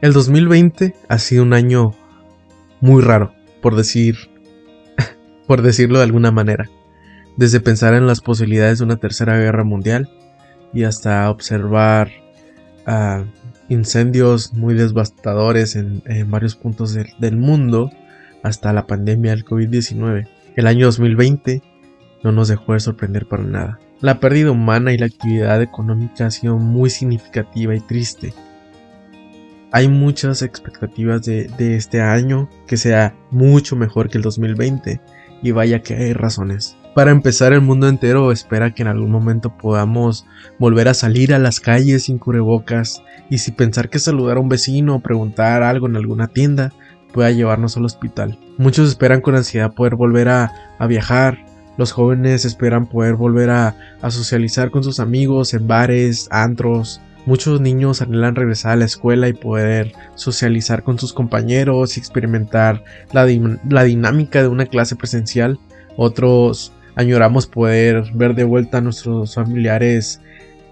El 2020 ha sido un año muy raro, por decir por decirlo de alguna manera. Desde pensar en las posibilidades de una tercera guerra mundial y hasta observar ah, incendios muy devastadores en, varios puntos del mundo, hasta la pandemia del COVID-19. El año 2020 no nos dejó de sorprender para nada. La pérdida humana y la actividad económica ha sido muy significativa y triste hay muchas expectativas de, este año que sea mucho mejor que el 2020 y vaya que hay razones. Para empezar, el mundo entero espera que en algún momento podamos volver a salir a las calles sin cubrebocas y si pensar que saludar a un vecino o preguntar algo en alguna tienda pueda llevarnos al hospital. Muchos esperan con ansiedad poder volver a, viajar, los jóvenes esperan poder volver a, a socializar con sus amigos en bares, antros, Muchos niños anhelan regresar a la escuela y poder socializar con sus compañeros y experimentar la, dinámica de una clase presencial. Otros añoramos poder ver de vuelta a nuestros familiares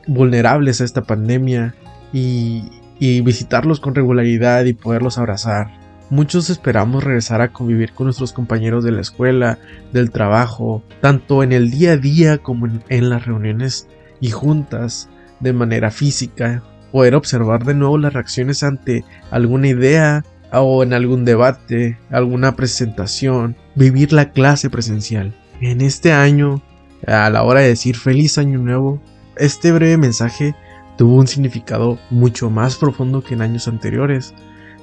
vulnerables a esta pandemia y, visitarlos con regularidad y poderlos abrazar. Muchos esperamos regresar a convivir con nuestros compañeros de la escuela, del trabajo, tanto en el día a día como en las reuniones y juntas de manera física, poder observar de nuevo las reacciones ante alguna idea o en algún debate, alguna presentación, vivir la clase presencial. En este año, a la hora de decir feliz año nuevo, este breve mensaje tuvo un significado mucho más profundo que en años anteriores,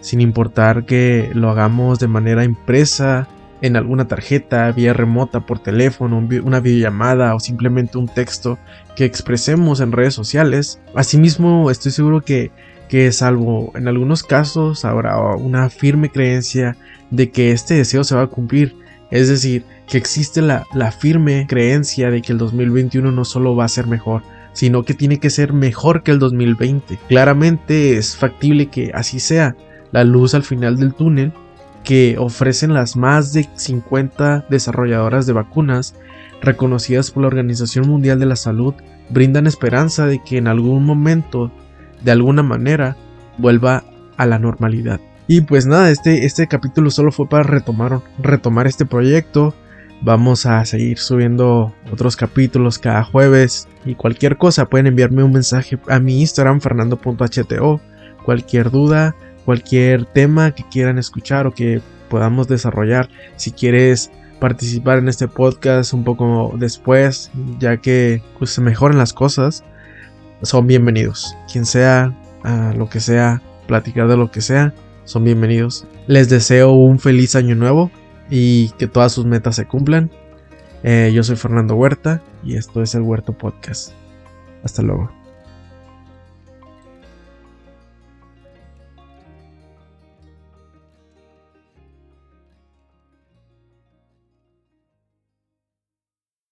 sin importar que lo hagamos de manera impresa en alguna tarjeta, vía remota, por teléfono, una videollamada o simplemente un texto que expresemos en redes sociales. Asimismo, estoy seguro que, que salvo en algunos casos habrá una firme creencia de que este deseo se va a cumplir. Es decir, que existe la, la firme creencia de que el 2021 no solo va a ser mejor, sino que tiene que ser mejor que el 2020. Claramente es factible que así sea. La luz al final del túnel que ofrecen las más de 50 desarrolladoras de vacunas reconocidas por la Organización Mundial de la Salud brindan esperanza de que en algún momento, de alguna manera, vuelva a la normalidad. Y pues nada, este, este capítulo solo fue para retomar, retomar este proyecto. Vamos a seguir subiendo otros capítulos cada jueves. Y cualquier cosa pueden enviarme un mensaje a mi Instagram, fernando.hto. Cualquier duda, cualquier tema que quieran escuchar o que podamos desarrollar. Si quieres participar en este podcast un poco después, ya que pues, se mejoren las cosas, son bienvenidos. Quien sea, lo que sea, platicar de lo que sea, son bienvenidos. Les deseo un feliz año nuevo y que todas sus metas se cumplan. Eh, yo soy Fernando Huerta y esto es el Huerto Podcast. Hasta luego.